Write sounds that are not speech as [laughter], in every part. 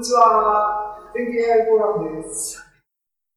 んにちは。全経 AI フォーラムです。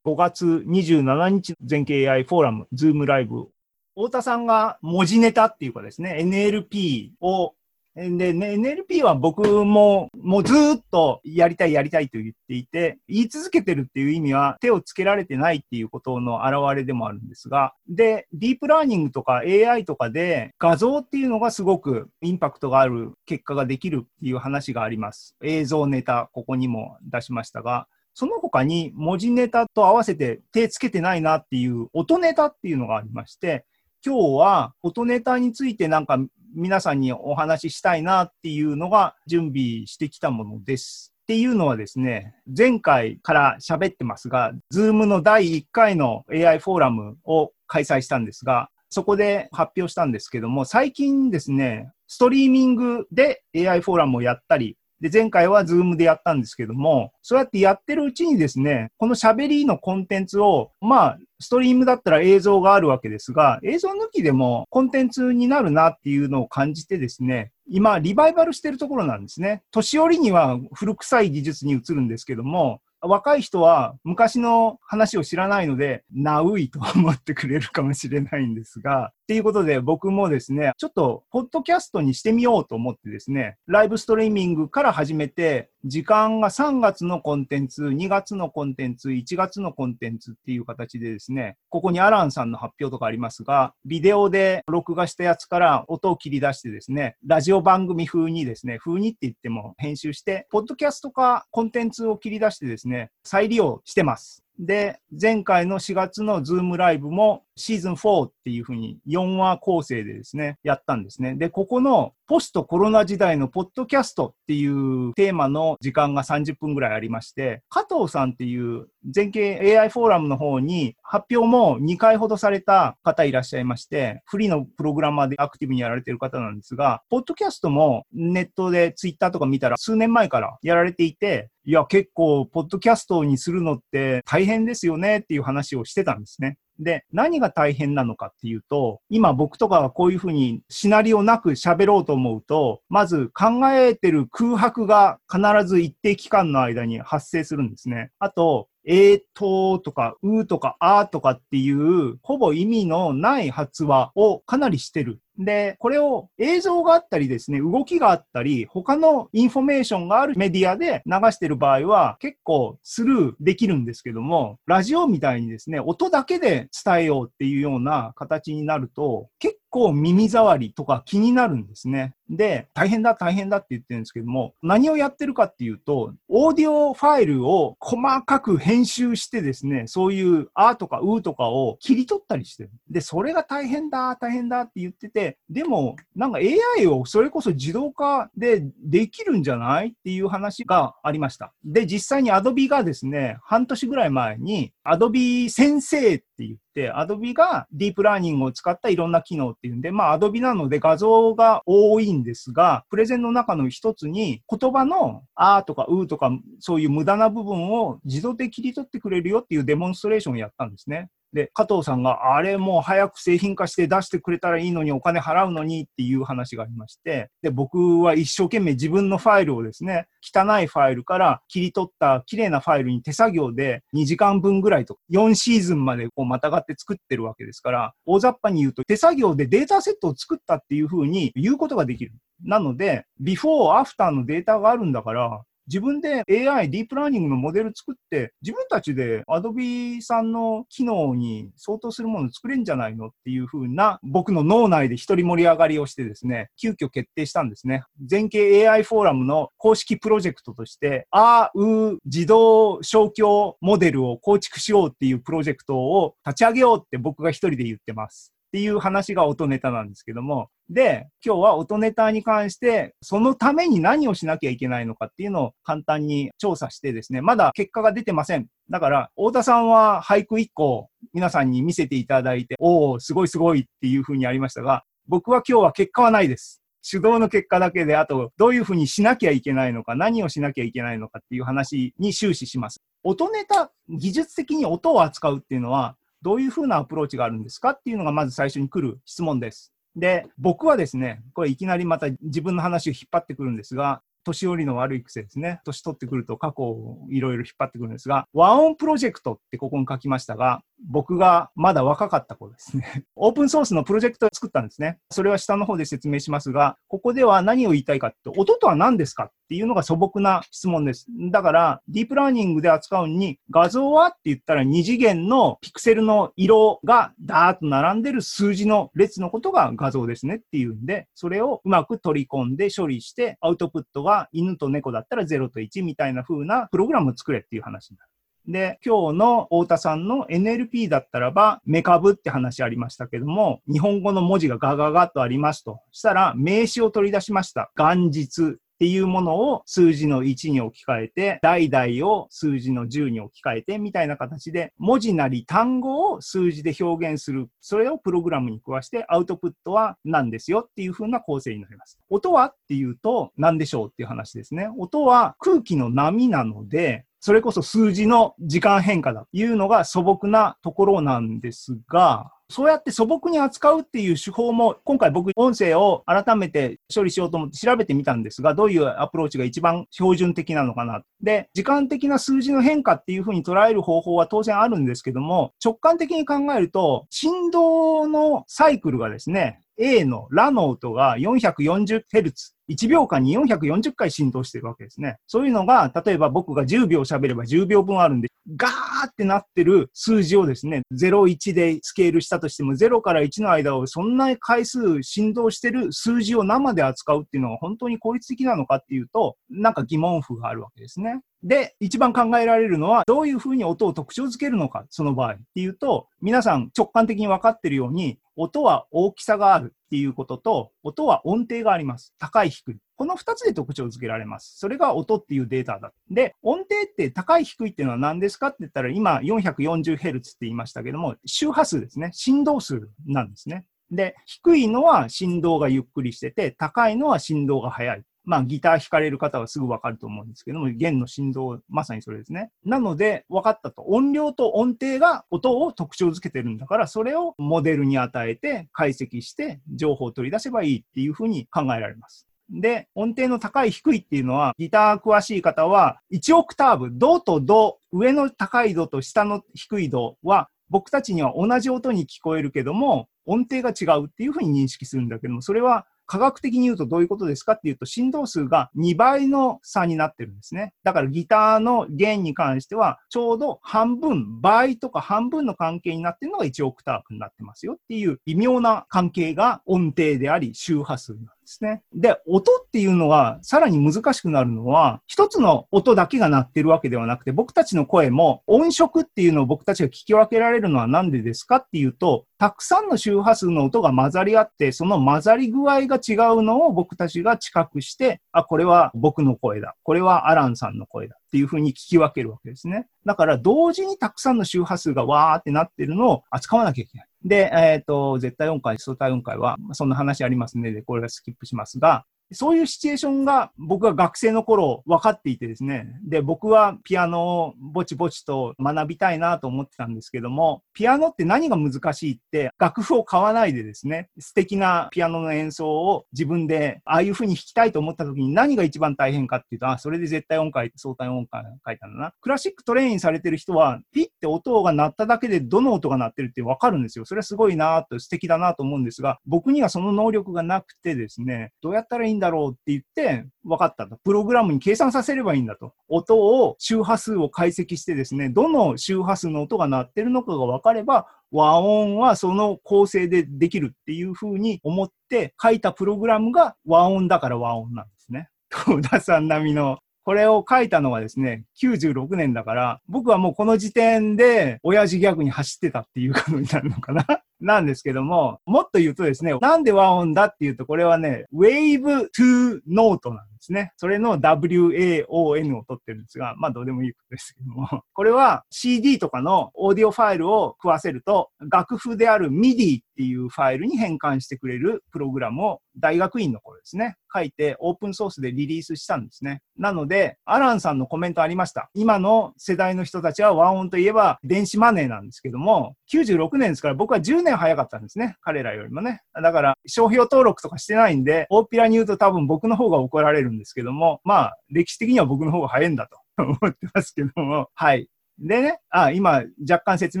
5月27日全経 AI フォーラム、ズームライブ。太田さんが文字ネタっていうかですね、NLP をで、ね、NLP は僕ももうずっとやりたいやりたいと言っていて、言い続けてるっていう意味は手をつけられてないっていうことの表れでもあるんですが、で、ディープラーニングとか AI とかで画像っていうのがすごくインパクトがある結果ができるっていう話があります。映像ネタ、ここにも出しましたが、その他に文字ネタと合わせて手つけてないなっていう音ネタっていうのがありまして、今日は音ネタについてなんか皆さんにお話ししたいなっていうのが準備してきたものです。っていうのはですね、前回から喋ってますが、Zoom の第1回の AI フォーラムを開催したんですが、そこで発表したんですけども、最近ですね、ストリーミングで AI フォーラムをやったり、で、前回はズームでやったんですけども、そうやってやってるうちにですね、この喋りのコンテンツを、まあ、ストリームだったら映像があるわけですが、映像抜きでもコンテンツになるなっていうのを感じてですね、今、リバイバルしてるところなんですね。年寄りには古臭い技術に移るんですけども、若い人は昔の話を知らないので、ナウイと思ってくれるかもしれないんですが、っていうことで僕もですね、ちょっとポッドキャストにしてみようと思ってですね、ライブストリーミングから始めて、時間が3月のコンテンツ、2月のコンテンツ、1月のコンテンツっていう形でですね、ここにアランさんの発表とかありますが、ビデオで録画したやつから音を切り出してですね、ラジオ番組風にですね、風にって言っても編集して、ポッドキャストかコンテンツを切り出してですね、再利用してます。で、前回の4月のズームライブもシーズン4っていうふうに4話構成でですね、やったんですね。で、ここのポストコロナ時代のポッドキャストっていうテーマの時間が30分ぐらいありまして、加藤さんっていう全景 AI フォーラムの方に発表も2回ほどされた方いらっしゃいまして、フリーのプログラマーでアクティブにやられてる方なんですが、ポッドキャストもネットでツイッターとか見たら数年前からやられていて、いや、結構、ポッドキャストにするのって大変ですよねっていう話をしてたんですね。で、何が大変なのかっていうと、今僕とかはこういうふうにシナリオなく喋ろうと思うと、まず考えてる空白が必ず一定期間の間に発生するんですね。あと、えーととか、うとか、あとかっていう、ほぼ意味のない発話をかなりしてる。で、これを映像があったりですね、動きがあったり、他のインフォメーションがあるメディアで流してる場合は結構スルーできるんですけども、ラジオみたいにですね、音だけで伝えようっていうような形になると、結構耳障りとか気になるんですね。で、大変だ大変だって言ってるんですけども、何をやってるかっていうと、オーディオファイルを細かく編集してですね、そういうあとかうとかを切り取ったりしてる。で、それが大変だ大変だって言ってて、でも、なんか AI をそれこそ自動化でできるんじゃないっていう話がありました。で、実際に Adobe がですね、半年ぐらい前に Adobe 先生って言って、Adobe がディープラーニングを使ったいろんな機能っていうんで、まあ Adobe なので画像が多いんですが、プレゼンの中の一つに言葉のあーとかうーとかそういう無駄な部分を自動で切り取ってくれるよっていうデモンストレーションをやったんですね。で、加藤さんが、あれもう早く製品化して出してくれたらいいのにお金払うのにっていう話がありまして、で、僕は一生懸命自分のファイルをですね、汚いファイルから切り取った綺麗なファイルに手作業で2時間分ぐらいと4シーズンまでこうまたがって作ってるわけですから、大雑把に言うと手作業でデータセットを作ったっていうふうに言うことができる。なので、ビフォー、アフターのデータがあるんだから、自分で AI、ディープラーニングのモデル作って、自分たちで Adobe さんの機能に相当するもの作れんじゃないのっていう風な、僕の脳内で一人盛り上がりをしてですね、急遽決定したんですね。全景 AI フォーラムの公式プロジェクトとして、あう自動消去モデルを構築しようっていうプロジェクトを立ち上げようって僕が一人で言ってます。っていう話が音ネタなんですけども、で、今日は音ネタに関して、そのために何をしなきゃいけないのかっていうのを簡単に調査してですね、まだ結果が出てません。だから、太田さんは俳句1個皆さんに見せていただいて、おお、すごいすごいっていうふうにありましたが、僕は今日は結果はないです。手動の結果だけで、あと、どういうふうにしなきゃいけないのか、何をしなきゃいけないのかっていう話に終始します。音ネタ、技術的に音を扱うっていうのは、どういうふうなアプローチがあるんですかっていうのがまず最初に来る質問です。で、僕はですね、これいきなりまた自分の話を引っ張ってくるんですが、年寄りの悪い癖ですね。年取ってくると過去をいろいろ引っ張ってくるんですが、和音プロジェクトってここに書きましたが、僕がまだ若かった頃ですね。[laughs] オープンソースのプロジェクトを作ったんですね。それは下の方で説明しますが、ここでは何を言いたいかって、音とは何ですかっていうのが素朴な質問です。だから、ディープラーニングで扱うに、画像はって言ったら2次元のピクセルの色がダーッと並んでる数字の列のことが画像ですねっていうんで、それをうまく取り込んで処理して、アウトプットが犬と猫だったら0と1みたいな風なプログラムを作れっていう話になる。で、今日の太田さんの NLP だったらば、メカブって話ありましたけども、日本語の文字がガガガッとありますと。したら、名詞を取り出しました。元日、っていうものを数字の1に置き換えて、代々を数字の10に置き換えて、みたいな形で、文字なり単語を数字で表現する。それをプログラムに加して、アウトプットは何ですよっていう風な構成になります。音はっていうと何でしょうっていう話ですね。音は空気の波なので、それこそ数字の時間変化だというのが素朴なところなんですが、そうやって素朴に扱うっていう手法も、今回僕音声を改めて処理しようと思って調べてみたんですが、どういうアプローチが一番標準的なのかな。で、時間的な数字の変化っていうふうに捉える方法は当然あるんですけども、直感的に考えると、振動のサイクルがですね、A のラの音が 440Hz。1秒間に440回振動してるわけですね。そういうのが、例えば僕が10秒喋れば10秒分あるんで、ガーってなってる数字をですね、01でスケールしたとしても、0から1の間をそんな回数振動してる数字を生で扱うっていうのは本当に効率的なのかっていうと、なんか疑問符があるわけですね。で、一番考えられるのは、どういうふうに音を特徴づけるのか、その場合っていうと、皆さん直感的に分かってるように、音は大きさがあるっていうことと、音は音程があります。高い、低い。この2つで特徴付けられます。それが音っていうデータだ。で、音程って高い、低いっていうのは何ですかって言ったら、今 440Hz って言いましたけども、周波数ですね。振動数なんですね。で、低いのは振動がゆっくりしてて、高いのは振動が速い。まあ、ギター弾かれる方はすぐわかると思うんですけども、弦の振動、まさにそれですね。なので、分かったと。音量と音程が音を特徴づけてるんだから、それをモデルに与えて解析して情報を取り出せばいいっていうふうに考えられます。で、音程の高い低いっていうのは、ギター詳しい方は、1オクターブ、ドとド、上の高いドと下の低いドは、僕たちには同じ音に聞こえるけども、音程が違うっていうふうに認識するんだけども、それは科学的に言うとどういうことですかっていうと、振動数が2倍の差になってるんですね。だからギターの弦に関しては、ちょうど半分、倍とか半分の関係になってるのが1オクターブになってますよっていう微妙な関係が音程であり、周波数なんですね。で、音っていうのはさらに難しくなるのは、一つの音だけが鳴ってるわけではなくて、僕たちの声も音色っていうのを僕たちが聞き分けられるのは何でですかっていうと、たくさんの周波数の音が混ざり合って、その混ざり具合が違うのを僕たちが知覚して、あ、これは僕の声だ。これはアランさんの声だ。っていうふうに聞き分けるわけですね。だから同時にたくさんの周波数がわーってなってるのを扱わなきゃいけない。で、えっ、ー、と、絶対音階、相対音階は、そんな話ありますねで、これはスキップしますが、そういうシチュエーションが僕が学生の頃分かっていてですね。で、僕はピアノをぼちぼちと学びたいなと思ってたんですけども、ピアノって何が難しいって楽譜を買わないでですね、素敵なピアノの演奏を自分でああいう風に弾きたいと思った時に何が一番大変かっていうと、あ、それで絶対音階、相対音階書いたんだな。クラシックトレインされてる人は、ピッて音が鳴っただけでどの音が鳴ってるって分かるんですよ。それはすごいなと素敵だなと思うんですが、僕にはその能力がなくてですね、どうやったらいいんだろうって言って、分かったと。プログラムに計算させればいいんだと。音を、周波数を解析してですね、どの周波数の音が鳴ってるのかが分かれば、和音はその構成でできるっていうふうに思って書いたプログラムが和音だから和音なんですね。[laughs] 戸田さん並みのこれを書いたのはですね、96年だから、僕はもうこの時点で、親父ギャグに走ってたっていうことになるのかななんですけども、もっと言うとですね、なんで和音だっていうと、これはね、Wave to Note なんです。ですね。それの WAON を取ってるんですが、まあどうでもいいことですけども、[laughs] これは CD とかのオーディオファイルを食わせると、楽譜である MIDI っていうファイルに変換してくれるプログラムを大学院の頃ですね、書いてオープンソースでリリースしたんですね。なので、アランさんのコメントありました。今の世代の人たちは和音といえば電子マネーなんですけども、96年ですから僕は10年早かったんですね。彼らよりもね。だから、商標登録とかしてないんで、大っぴらに言うと多分僕の方が怒られるるんですけども、まあ、歴史的には僕の方が早いんだと [laughs] 思ってますけども、はい。でね、あ、今若干説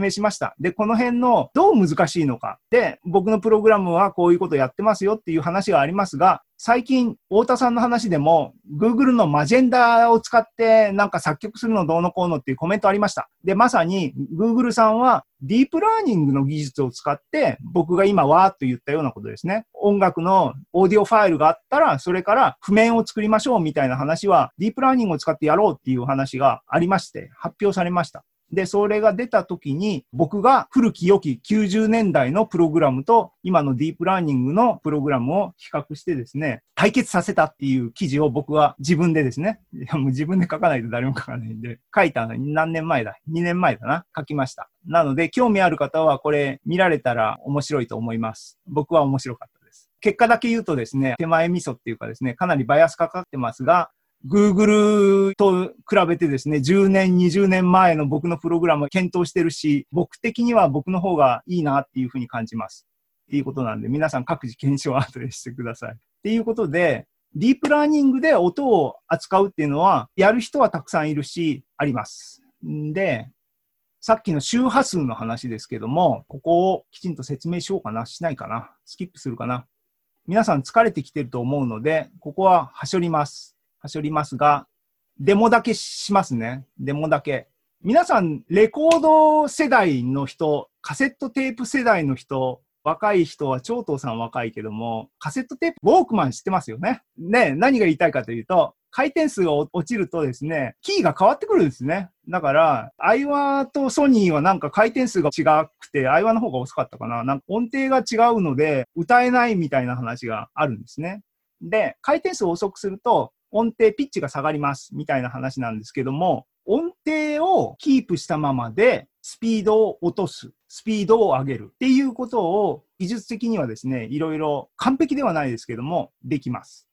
明しました。で、この辺のどう難しいのか。で、僕のプログラムはこういうことやってますよっていう話がありますが、最近、太田さんの話でも、Google のマジェンダを使ってなんか作曲するのどうのこうのっていうコメントありました。で、まさに Google さんはディープラーニングの技術を使って僕が今わーっと言ったようなことですね。音楽のオーディオファイルがあったら、それから譜面を作りましょうみたいな話はディープラーニングを使ってやろうっていう話がありまして、発表されました。で、それが出た時に、僕が古き良き90年代のプログラムと今のディープラーニングのプログラムを比較してですね、対決させたっていう記事を僕は自分でですね、いやもう自分で書かないと誰も書かないんで、書いたのに何年前だ ?2 年前だな書きました。なので、興味ある方はこれ見られたら面白いと思います。僕は面白かったです。結果だけ言うとですね、手前味噌っていうかですね、かなりバイアスかかってますが、Google と比べてですね、10年、20年前の僕のプログラムを検討してるし、僕的には僕の方がいいなっていうふうに感じます。っていうことなんで、皆さん各自検証を後でしてください。っていうことで、ディープラーニングで音を扱うっていうのは、やる人はたくさんいるし、あります。んで、さっきの周波数の話ですけども、ここをきちんと説明しようかな、しないかな、スキップするかな。皆さん疲れてきてると思うので、ここははしょります。走りますが、デモだけしますね。デモだけ。皆さん、レコード世代の人、カセットテープ世代の人、若い人は、長藤さん若いけども、カセットテープ、ウォークマン知ってますよね。ね、何が言いたいかというと、回転数が落ちるとですね、キーが変わってくるんですね。だから、アイワーとソニーはなんか回転数が違くて、アイワーの方が遅かったかな。なんか音程が違うので、歌えないみたいな話があるんですね。で、回転数を遅くすると、音程、ピッチが下がりますみたいな話なんですけども、音程をキープしたままでスピードを落とす、スピードを上げるっていうことを技術的にはですね、いろいろ完璧ではないですけども、できます。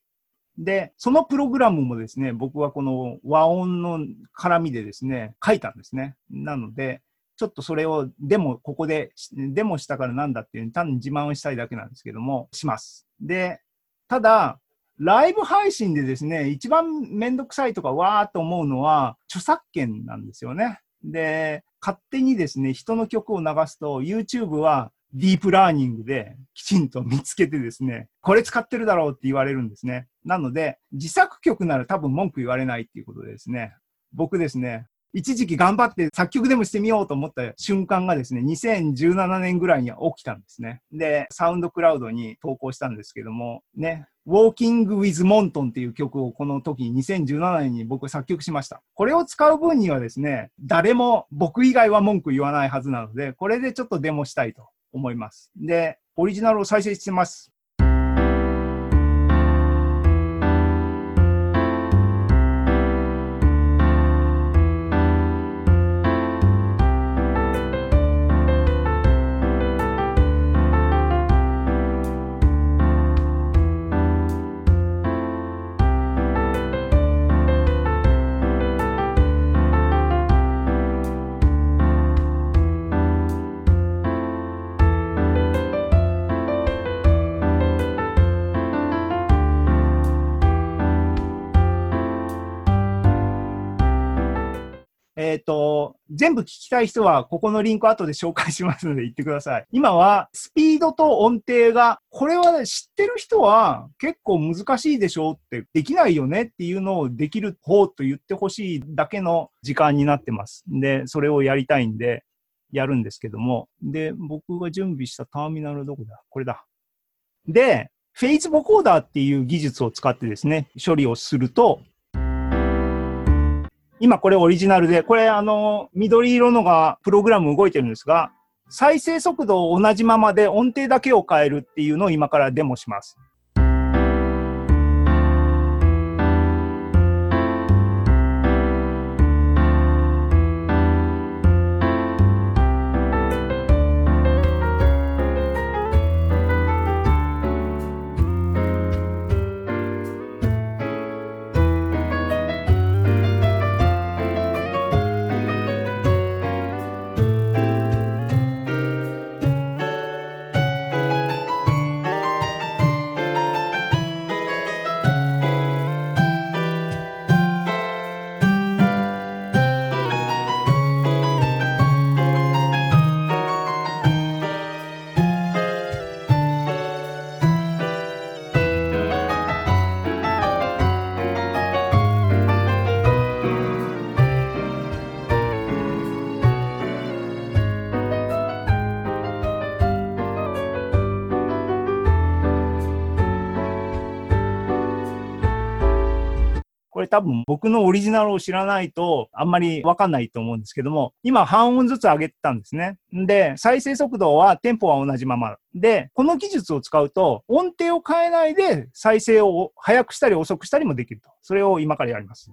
で、そのプログラムもですね、僕はこの和音の絡みでですね、書いたんですね。なので、ちょっとそれをデモ、ここで、デモしたからなんだっていう単に自慢をしたいだけなんですけども、します。で、ただ、ライブ配信でですね、一番めんどくさいとかわーっと思うのは、著作権なんですよね。で、勝手にですね、人の曲を流すと、YouTube はディープラーニングできちんと見つけてですね、これ使ってるだろうって言われるんですね。なので、自作曲なら多分文句言われないっていうことでですね、僕ですね、一時期頑張って作曲でもしてみようと思った瞬間がですね、2017年ぐらいには起きたんですね。で、サウンドクラウドに投稿したんですけども、ね、Walking with Monton っていう曲をこの時に2017年に僕作曲しました。これを使う分にはですね、誰も僕以外は文句言わないはずなので、これでちょっとデモしたいと思います。で、オリジナルを再生してます。えっ、ー、と、全部聞きたい人は、ここのリンク後で紹介しますので言ってください。今は、スピードと音程が、これは、知ってる人は結構難しいでしょうって、できないよねっていうのをできる方と言ってほしいだけの時間になってます。で、それをやりたいんで、やるんですけども。で、僕が準備したターミナルどこだ？これだ。で、フェイズボコーダーっていう技術を使ってですね、処理をすると、今これオリジナルで、これあの、緑色のがプログラム動いてるんですが、再生速度を同じままで音程だけを変えるっていうのを今からデモします。多分僕のオリジナルを知らないとあんまりわかんないと思うんですけども、今半音ずつ上げてたんですね。で、再生速度はテンポは同じまま。で、この技術を使うと音程を変えないで再生を速くしたり遅くしたりもできると。それを今からやります。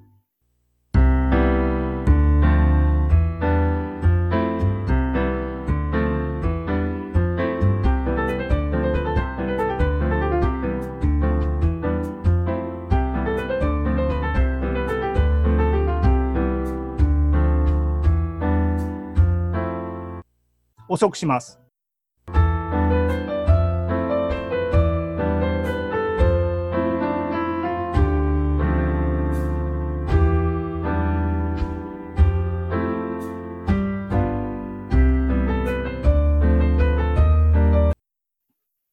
遅くします。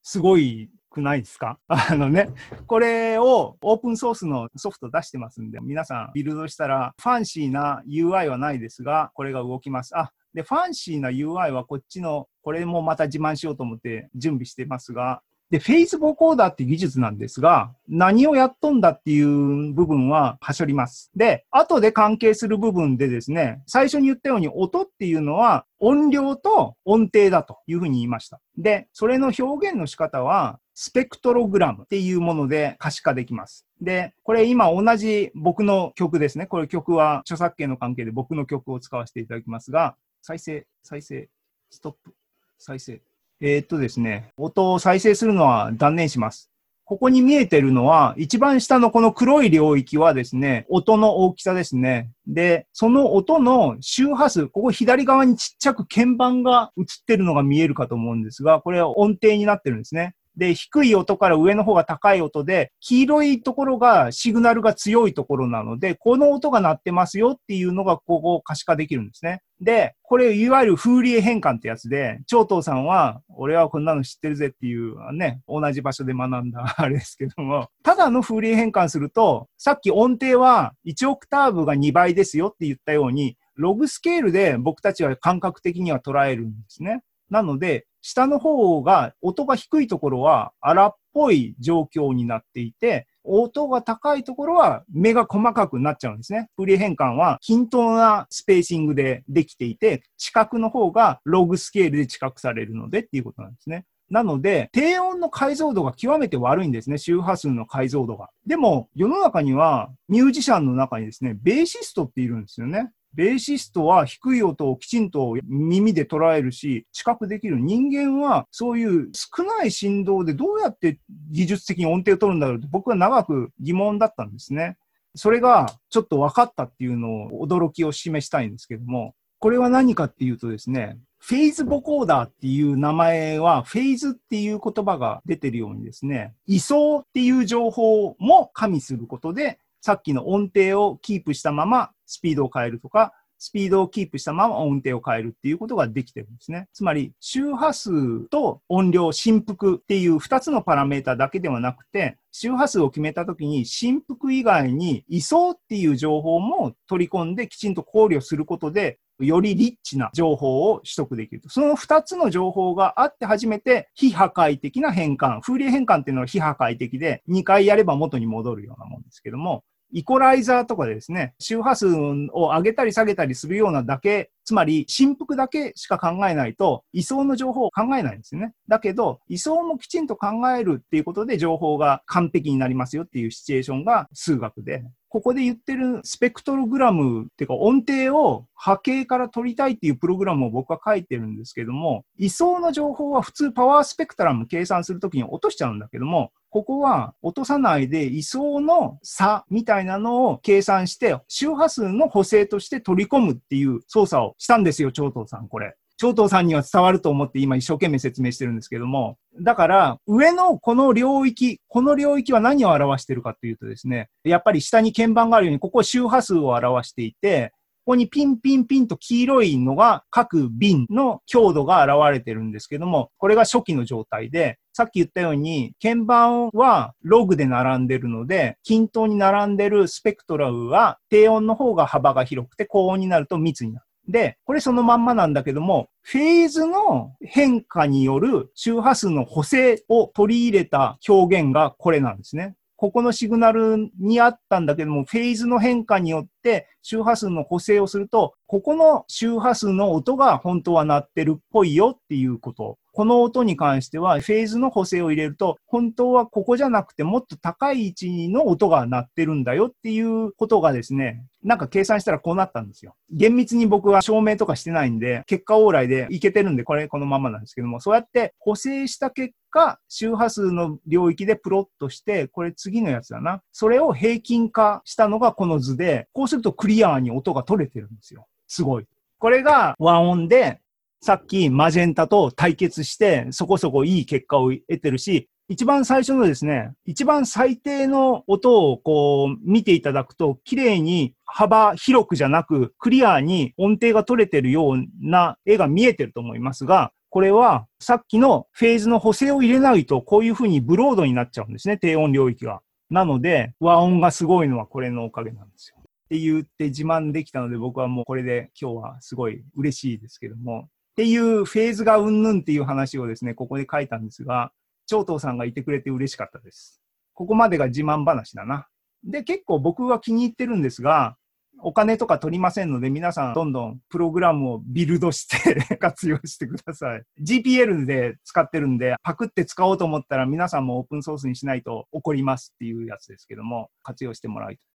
すごいくないですか？[laughs] あのね、これをオープンソースのソフト出してますんで、皆さんビルドしたらファンシーな UI はないですが、これが動きます。あ、で、ファンシーな UI はこっちの、これもまた自慢しようと思って準備してますが、で、フェイスボコーダーって技術なんですが、何をやっとんだっていう部分ははしょります。で、後で関係する部分でですね、最初に言ったように音っていうのは音量と音程だというふうに言いました。で、それの表現の仕方は、スペクトログラムっていうもので可視化できます。で、これ今同じ僕の曲ですね。これ曲は著作権の関係で僕の曲を使わせていただきますが、再生、再生、ストップ、再生。えー、っとですね、音を再生するのは断念します。ここに見えてるのは、一番下のこの黒い領域はですね、音の大きさですね。で、その音の周波数、ここ左側にちっちゃく鍵盤が映ってるのが見えるかと思うんですが、これは音程になってるんですね。で、低い音から上の方が高い音で、黄色いところがシグナルが強いところなので、この音が鳴ってますよっていうのがここを可視化できるんですね。で、これいわゆるフーリエ変換ってやつで、長東さんは、俺はこんなの知ってるぜっていうね、同じ場所で学んだあれですけども、ただのフーリエ変換すると、さっき音程は1オクターブが2倍ですよって言ったように、ログスケールで僕たちは感覚的には捉えるんですね。なので、下の方が、音が低いところは荒っぽい状況になっていて、音が高いところは目が細かくなっちゃうんですね。フリー変換は均等なスペーシングでできていて、知覚の方がログスケールで知覚されるのでっていうことなんですね。なので、低音の解像度が極めて悪いんですね、周波数の解像度が。でも、世の中には、ミュージシャンの中にですね、ベーシストっているんですよね。ベーシストは低い音をきちんと耳で捉えるし、知覚できる。人間はそういう少ない振動でどうやって技術的に音程を取るんだろうって僕は長く疑問だったんですね。それがちょっと分かったっていうのを驚きを示したいんですけども、これは何かっていうとですね、フェイズボコーダーっていう名前は、フェイズっていう言葉が出てるようにですね、位相っていう情報も加味することで、さっきの音程をキープしたままスピードを変えるとか、スピードをキープしたまま音程を変えるっていうことができてるんですね。つまり、周波数と音量、振幅っていう2つのパラメータだけではなくて、周波数を決めたときに、振幅以外に位相っていう情報も取り込んできちんと考慮することで、よりリッチな情報を取得できると。その2つの情報があって初めて非破壊的な変換。風鈴変換っていうのは非破壊的で、2回やれば元に戻るようなもんですけども、イコライザーとかでですね、周波数を上げたり下げたりするようなだけ、つまり振幅だけしか考えないと、位相の情報を考えないんですよね。だけど、位相もきちんと考えるっていうことで情報が完璧になりますよっていうシチュエーションが数学で、ここで言ってるスペクトログラムっていうか音程を波形から取りたいっていうプログラムを僕は書いてるんですけども、位相の情報は普通パワースペクトラム計算するときに落としちゃうんだけども、ここは落とさないで位相の差みたいなのを計算して、周波数の補正として取り込むっていう操作をしたんですよ、長藤さん、これ。長藤さんには伝わると思って今一生懸命説明してるんですけども、だから上のこの領域、この領域は何を表してるかというとですね、やっぱり下に鍵盤があるように、ここ周波数を表していて、ここにピンピンピンと黄色いのが各瓶の強度が現れてるんですけども、これが初期の状態で、さっき言ったように、鍵盤はログで並んでるので、均等に並んでるスペクトラルは低音の方が幅が広くて高音になると密になる。で、これそのまんまなんだけども、フェーズの変化による周波数の補正を取り入れた表現がこれなんですね。ここのシグナルにあったんだけども、フェーズの変化によって周波数の補正をすると、ここの周波数の音が本当は鳴ってるっぽいよっていうことこの音に関しては、フェーズの補正を入れると、本当はここじゃなくてもっと高い位置の音が鳴ってるんだよっていうことがですね、なんか計算したらこうなったんですよ。厳密に僕は証明とかしてないんで、結果往来でいけてるんで、これこのままなんですけども、そうやって補正した結果、周波数の領域でプロットして、これ次のやつだな。それを平均化したのがこの図で、こうするとクリアに音が取れてるんですよ。すごい。これが和音で、さっきマジェンタと対決してそこそこいい結果を得てるし、一番最初のですね、一番最低の音をこう見ていただくと、綺麗に幅広くじゃなく、クリアに音程が取れてるような絵が見えてると思いますが、これはさっきのフェーズの補正を入れないと、こういうふうにブロードになっちゃうんですね、低音領域が。なので、和音がすごいのはこれのおかげなんですよ。って言って自慢できたので、僕はもうこれで今日はすごい嬉しいですけども、っていうフェーズがうんぬんっていう話をですね、ここで書いたんですが、長藤さんがいてくれて嬉しかったです。ここまでが自慢話だな。で、結構僕は気に入ってるんですが、お金とか取りませんので、皆さんどんどんプログラムをビルドして [laughs] 活用してください。GPL で使ってるんで、パクって使おうと思ったら皆さんもオープンソースにしないと怒りますっていうやつですけども、活用してもらい